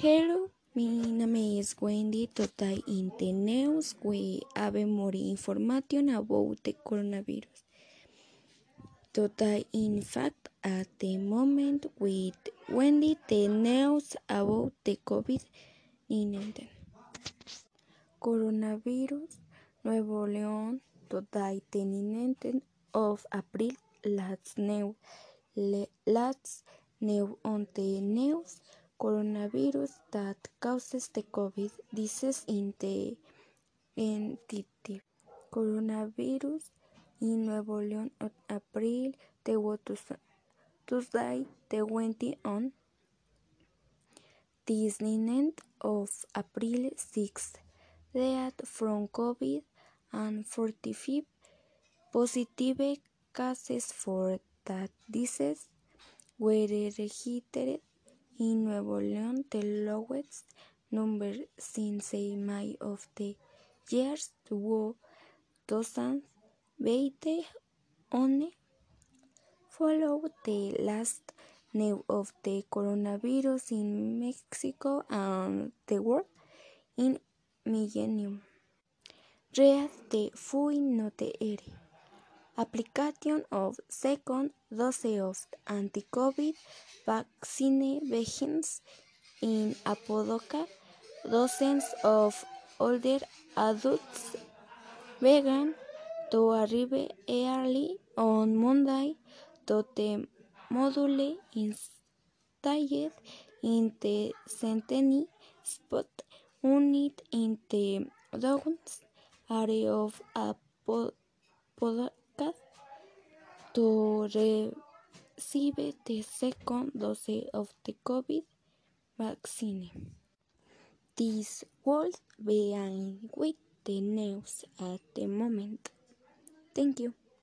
Hello, my name is Wendy. Today in the news we have more information about the coronavirus. Today, in fact, at the moment with Wendy, the news about the COVID-19. Coronavirus, Nuevo León, today the 19th of April, last news, last news on the news coronavirus that causes the COVID disease in the entity. Coronavirus in Nuevo León on April the Tuesday the 20 on. 9th of April 6 death from COVID and 45 positive cases for that disease were registered in Nuevo León, the lowest number since May of the year 2020 only followed the last news of the coronavirus in Mexico and the world in millennium. Read the fui note application of second dose of anti-COVID vaccine begins in Apodaca. Dozens of older adults began to arrive early on Monday to the module installed in the Centennial Spot unit in the Downs area of Apodaca to receive the second dose of the COVID vaccine. This would be with the news at the moment. Thank you.